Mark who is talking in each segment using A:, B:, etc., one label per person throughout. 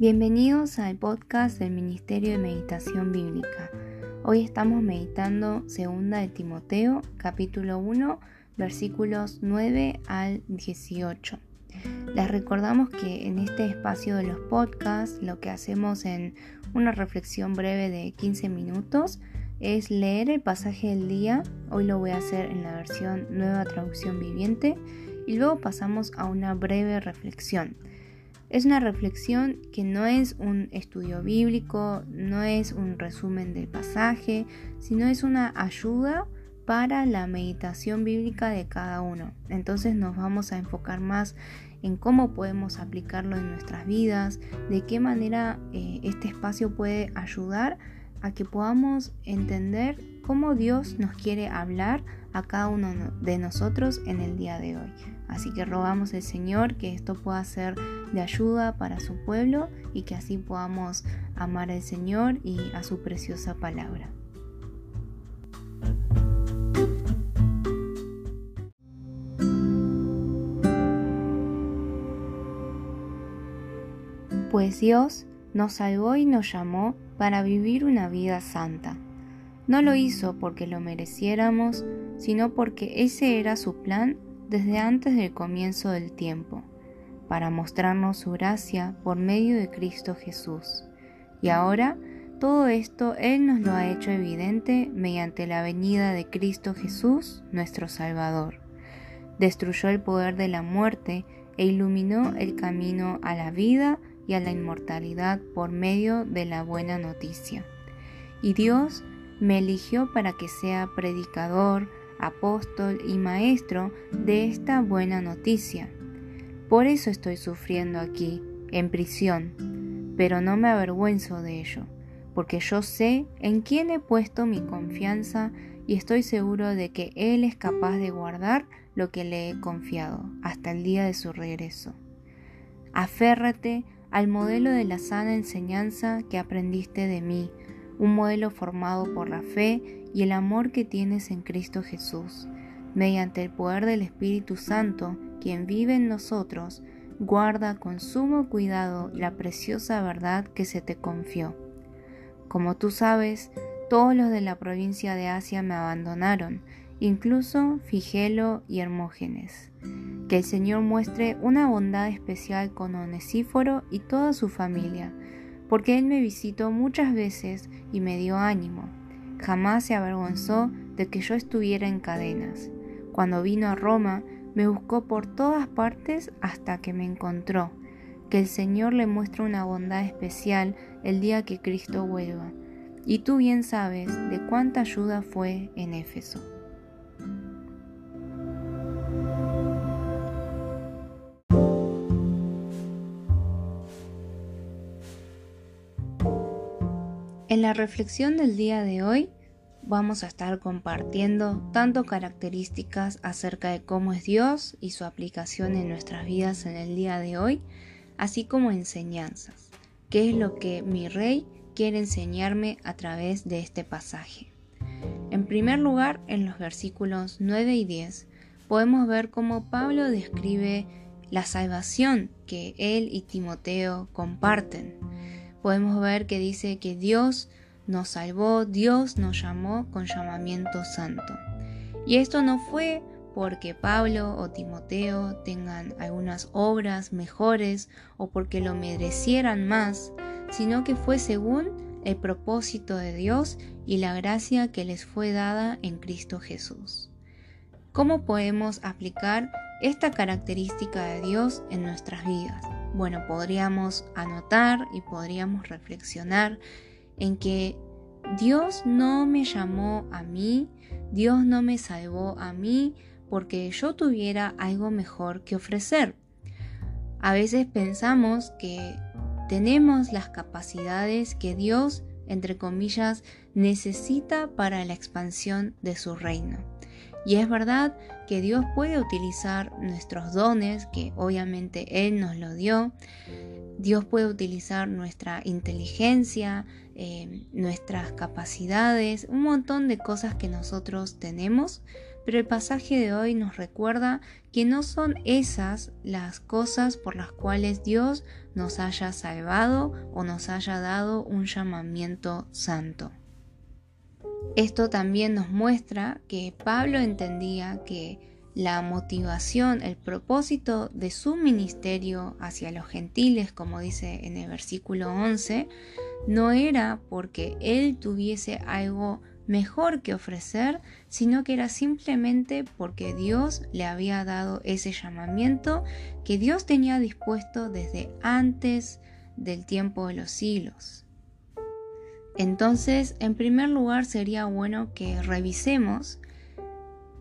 A: Bienvenidos al podcast del Ministerio de Meditación Bíblica. Hoy estamos meditando segunda de Timoteo, capítulo 1, versículos 9 al 18. Les recordamos que en este espacio de los podcasts lo que hacemos en una reflexión breve de 15 minutos es leer el pasaje del día. Hoy lo voy a hacer en la versión nueva traducción viviente y luego pasamos a una breve reflexión. Es una reflexión que no es un estudio bíblico, no es un resumen del pasaje, sino es una ayuda para la meditación bíblica de cada uno. Entonces nos vamos a enfocar más en cómo podemos aplicarlo en nuestras vidas, de qué manera eh, este espacio puede ayudar a que podamos entender cómo Dios nos quiere hablar a cada uno de nosotros en el día de hoy. Así que rogamos al Señor que esto pueda ser de ayuda para su pueblo y que así podamos amar al Señor y a su preciosa palabra. Pues Dios nos salvó y nos llamó para vivir una vida santa. No lo hizo porque lo mereciéramos, sino porque ese era su plan desde antes del comienzo del tiempo, para mostrarnos su gracia por medio de Cristo Jesús. Y ahora, todo esto Él nos lo ha hecho evidente mediante la venida de Cristo Jesús, nuestro Salvador. Destruyó el poder de la muerte e iluminó el camino a la vida y a la inmortalidad por medio de la buena noticia. Y Dios me eligió para que sea predicador, apóstol y maestro de esta buena noticia. Por eso estoy sufriendo aquí, en prisión, pero no me avergüenzo de ello, porque yo sé en quién he puesto mi confianza y estoy seguro de que Él es capaz de guardar lo que le he confiado hasta el día de su regreso. Aférrate al modelo de la sana enseñanza que aprendiste de mí, un modelo formado por la fe y el amor que tienes en Cristo Jesús. Mediante el poder del Espíritu Santo, quien vive en nosotros, guarda con sumo cuidado la preciosa verdad que se te confió. Como tú sabes, todos los de la provincia de Asia me abandonaron, incluso Figelo y Hermógenes. Que el Señor muestre una bondad especial con Onesíforo y toda su familia, porque Él me visitó muchas veces y me dio ánimo. Jamás se avergonzó de que yo estuviera en cadenas. Cuando vino a Roma, me buscó por todas partes hasta que me encontró. Que el Señor le muestre una bondad especial el día que Cristo vuelva. Y tú bien sabes de cuánta ayuda fue en Éfeso. En la reflexión del día de hoy vamos a estar compartiendo tanto características acerca de cómo es Dios y su aplicación en nuestras vidas en el día de hoy, así como enseñanzas, qué es lo que mi rey quiere enseñarme a través de este pasaje. En primer lugar, en los versículos 9 y 10, podemos ver cómo Pablo describe la salvación que él y Timoteo comparten podemos ver que dice que Dios nos salvó, Dios nos llamó con llamamiento santo. Y esto no fue porque Pablo o Timoteo tengan algunas obras mejores o porque lo merecieran más, sino que fue según el propósito de Dios y la gracia que les fue dada en Cristo Jesús. ¿Cómo podemos aplicar esta característica de Dios en nuestras vidas? Bueno, podríamos anotar y podríamos reflexionar en que Dios no me llamó a mí, Dios no me salvó a mí porque yo tuviera algo mejor que ofrecer. A veces pensamos que tenemos las capacidades que Dios, entre comillas, necesita para la expansión de su reino. Y es verdad que Dios puede utilizar nuestros dones, que obviamente Él nos lo dio. Dios puede utilizar nuestra inteligencia, eh, nuestras capacidades, un montón de cosas que nosotros tenemos, pero el pasaje de hoy nos recuerda que no son esas las cosas por las cuales Dios nos haya salvado o nos haya dado un llamamiento santo. Esto también nos muestra que Pablo entendía que la motivación, el propósito de su ministerio hacia los gentiles, como dice en el versículo 11, no era porque él tuviese algo mejor que ofrecer, sino que era simplemente porque Dios le había dado ese llamamiento que Dios tenía dispuesto desde antes del tiempo de los siglos. Entonces, en primer lugar, sería bueno que revisemos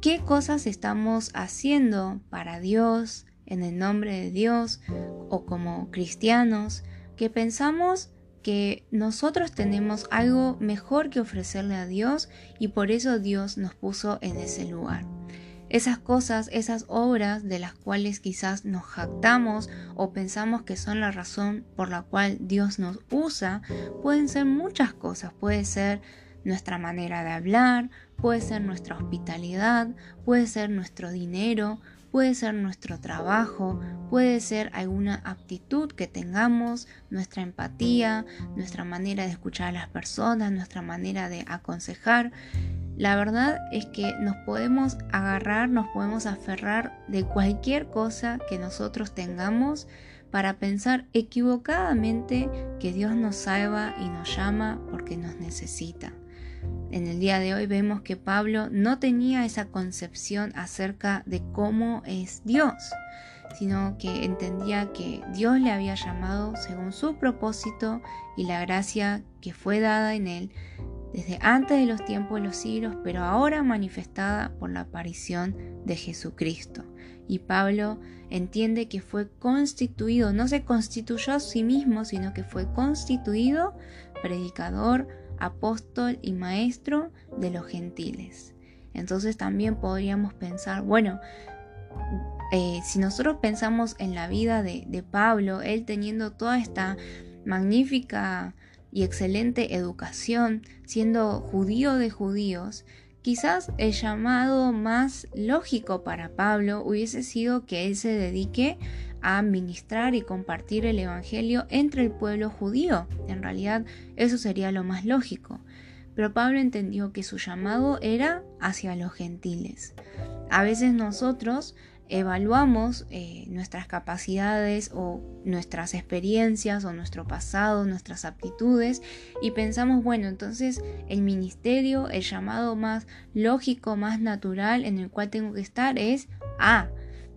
A: qué cosas estamos haciendo para Dios, en el nombre de Dios, o como cristianos, que pensamos que nosotros tenemos algo mejor que ofrecerle a Dios y por eso Dios nos puso en ese lugar esas cosas, esas obras de las cuales quizás nos jactamos o pensamos que son la razón por la cual Dios nos usa, pueden ser muchas cosas. Puede ser nuestra manera de hablar, puede ser nuestra hospitalidad, puede ser nuestro dinero, puede ser nuestro trabajo, puede ser alguna aptitud que tengamos, nuestra empatía, nuestra manera de escuchar a las personas, nuestra manera de aconsejar. La verdad es que nos podemos agarrar, nos podemos aferrar de cualquier cosa que nosotros tengamos para pensar equivocadamente que Dios nos salva y nos llama porque nos necesita. En el día de hoy vemos que Pablo no tenía esa concepción acerca de cómo es Dios, sino que entendía que Dios le había llamado según su propósito y la gracia que fue dada en él desde antes de los tiempos de los siglos, pero ahora manifestada por la aparición de Jesucristo. Y Pablo entiende que fue constituido, no se constituyó a sí mismo, sino que fue constituido predicador, apóstol y maestro de los gentiles. Entonces también podríamos pensar, bueno, eh, si nosotros pensamos en la vida de, de Pablo, él teniendo toda esta magnífica y excelente educación, siendo judío de judíos, quizás el llamado más lógico para Pablo hubiese sido que él se dedique a ministrar y compartir el Evangelio entre el pueblo judío. En realidad eso sería lo más lógico. Pero Pablo entendió que su llamado era hacia los gentiles. A veces nosotros evaluamos eh, nuestras capacidades o nuestras experiencias o nuestro pasado, nuestras aptitudes y pensamos, bueno, entonces el ministerio, el llamado más lógico, más natural en el cual tengo que estar es A.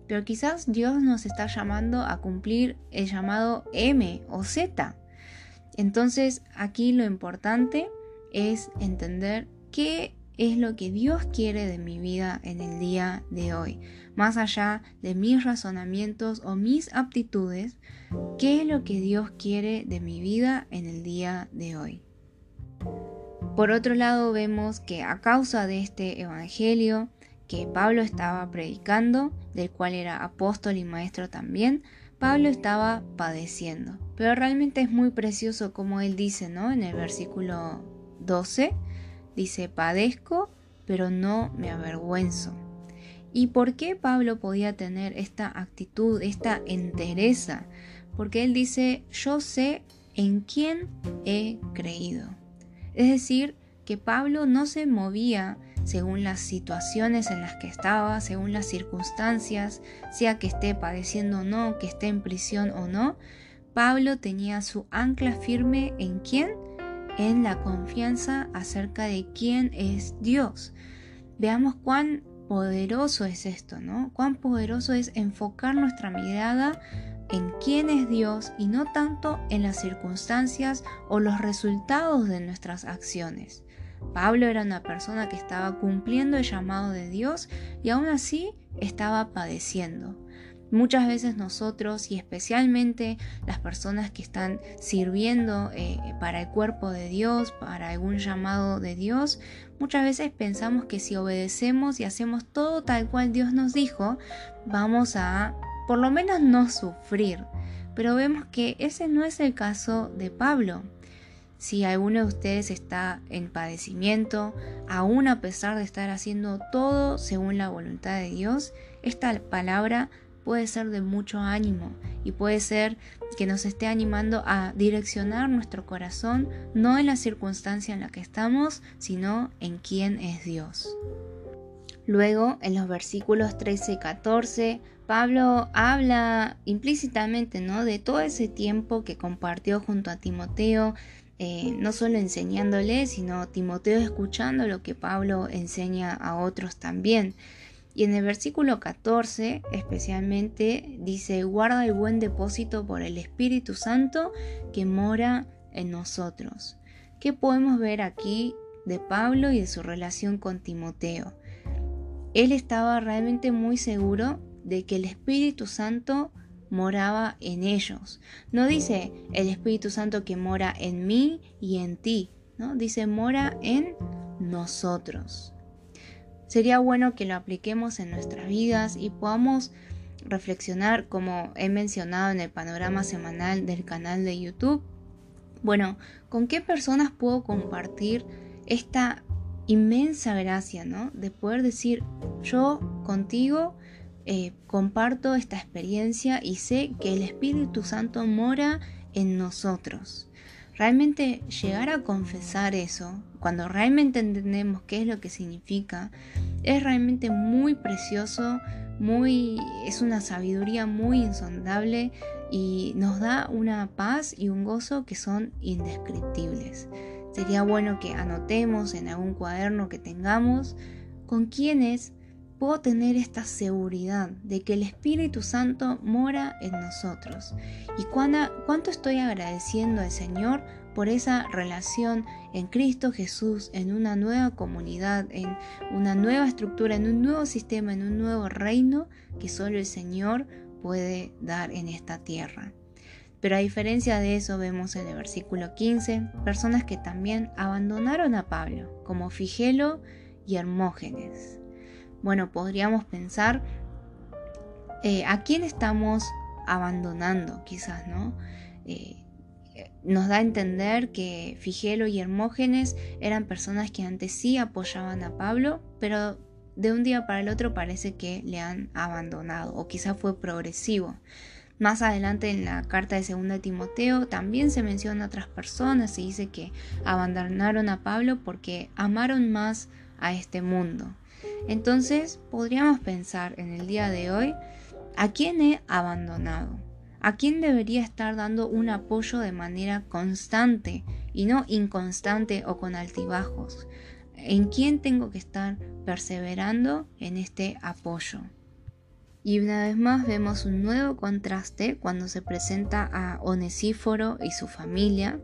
A: Pero quizás Dios nos está llamando a cumplir el llamado M o Z. Entonces aquí lo importante es entender qué es lo que Dios quiere de mi vida en el día de hoy. Más allá de mis razonamientos o mis aptitudes, ¿qué es lo que Dios quiere de mi vida en el día de hoy? Por otro lado, vemos que a causa de este Evangelio que Pablo estaba predicando, del cual era apóstol y maestro también, Pablo estaba padeciendo. Pero realmente es muy precioso como él dice, ¿no? En el versículo 12, Dice, padezco, pero no me avergüenzo. ¿Y por qué Pablo podía tener esta actitud, esta entereza? Porque él dice, yo sé en quién he creído. Es decir, que Pablo no se movía según las situaciones en las que estaba, según las circunstancias, sea que esté padeciendo o no, que esté en prisión o no. Pablo tenía su ancla firme en quién? En la confianza acerca de quién es Dios. Veamos cuán poderoso es esto, ¿no? Cuán poderoso es enfocar nuestra mirada en quién es Dios y no tanto en las circunstancias o los resultados de nuestras acciones. Pablo era una persona que estaba cumpliendo el llamado de Dios y aún así estaba padeciendo. Muchas veces nosotros y especialmente las personas que están sirviendo eh, para el cuerpo de Dios, para algún llamado de Dios, muchas veces pensamos que si obedecemos y hacemos todo tal cual Dios nos dijo, vamos a por lo menos no sufrir. Pero vemos que ese no es el caso de Pablo. Si alguno de ustedes está en padecimiento, aún a pesar de estar haciendo todo según la voluntad de Dios, esta palabra puede ser de mucho ánimo y puede ser que nos esté animando a direccionar nuestro corazón no en la circunstancia en la que estamos, sino en quién es Dios. Luego, en los versículos 13 y 14, Pablo habla implícitamente ¿no? de todo ese tiempo que compartió junto a Timoteo, eh, no solo enseñándole, sino Timoteo escuchando lo que Pablo enseña a otros también. Y en el versículo 14 especialmente dice, guarda el buen depósito por el Espíritu Santo que mora en nosotros. ¿Qué podemos ver aquí de Pablo y de su relación con Timoteo? Él estaba realmente muy seguro de que el Espíritu Santo moraba en ellos. No dice el Espíritu Santo que mora en mí y en ti, ¿no? Dice mora en nosotros. Sería bueno que lo apliquemos en nuestras vidas y podamos reflexionar, como he mencionado en el panorama semanal del canal de YouTube. Bueno, ¿con qué personas puedo compartir esta inmensa gracia, ¿no? De poder decir, yo contigo eh, comparto esta experiencia y sé que el Espíritu Santo mora en nosotros. Realmente llegar a confesar eso, cuando realmente entendemos qué es lo que significa, es realmente muy precioso, muy es una sabiduría muy insondable y nos da una paz y un gozo que son indescriptibles. Sería bueno que anotemos en algún cuaderno que tengamos con quienes puedo tener esta seguridad de que el Espíritu Santo mora en nosotros. Y cuánto estoy agradeciendo al Señor por esa relación en Cristo Jesús, en una nueva comunidad, en una nueva estructura, en un nuevo sistema, en un nuevo reino que solo el Señor puede dar en esta tierra. Pero a diferencia de eso vemos en el versículo 15 personas que también abandonaron a Pablo, como Figelo y Hermógenes. Bueno, podríamos pensar eh, a quién estamos abandonando, quizás, ¿no? Eh, nos da a entender que Figelo y Hermógenes eran personas que antes sí apoyaban a Pablo, pero de un día para el otro parece que le han abandonado, o quizás fue progresivo. Más adelante en la carta de 2 Timoteo también se menciona a otras personas y dice que abandonaron a Pablo porque amaron más a este mundo. Entonces podríamos pensar en el día de hoy, ¿a quién he abandonado? ¿A quién debería estar dando un apoyo de manera constante y no inconstante o con altibajos? ¿En quién tengo que estar perseverando en este apoyo? Y una vez más vemos un nuevo contraste cuando se presenta a Onesíforo y su familia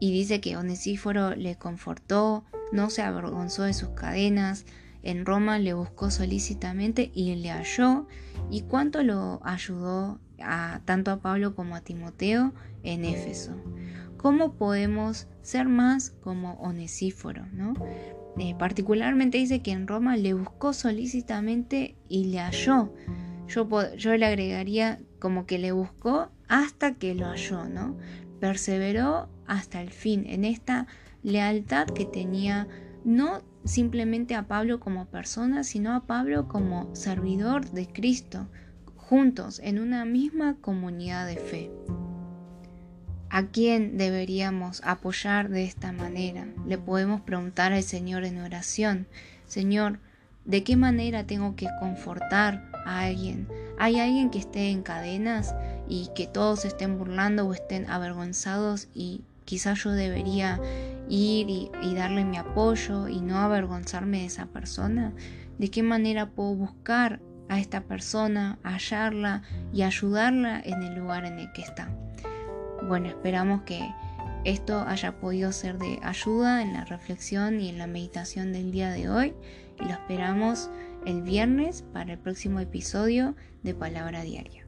A: y dice que Onesíforo le confortó, no se avergonzó de sus cadenas, en Roma le buscó solícitamente y le halló. ¿Y cuánto lo ayudó a, tanto a Pablo como a Timoteo en Éfeso? ¿Cómo podemos ser más como Onesíforo? ¿no? Eh, particularmente dice que en Roma le buscó solícitamente y le halló. Yo, yo le agregaría como que le buscó hasta que lo halló, ¿no? Perseveró hasta el fin en esta lealtad que tenía no simplemente a Pablo como persona, sino a Pablo como servidor de Cristo, juntos en una misma comunidad de fe. ¿A quién deberíamos apoyar de esta manera? Le podemos preguntar al Señor en oración, Señor, ¿de qué manera tengo que confortar a alguien? ¿Hay alguien que esté en cadenas y que todos estén burlando o estén avergonzados y quizás yo debería ir y, darle mi apoyo y no avergonzarme de esa persona? ¿De qué manera puedo buscar a esta persona, hallarla y ayudarla en el lugar en el que está? Bueno, esperamos que esto haya podido ser de ayuda en la reflexión y en la meditación del día de hoy y lo esperamos el viernes para el próximo episodio de Palabra Diaria.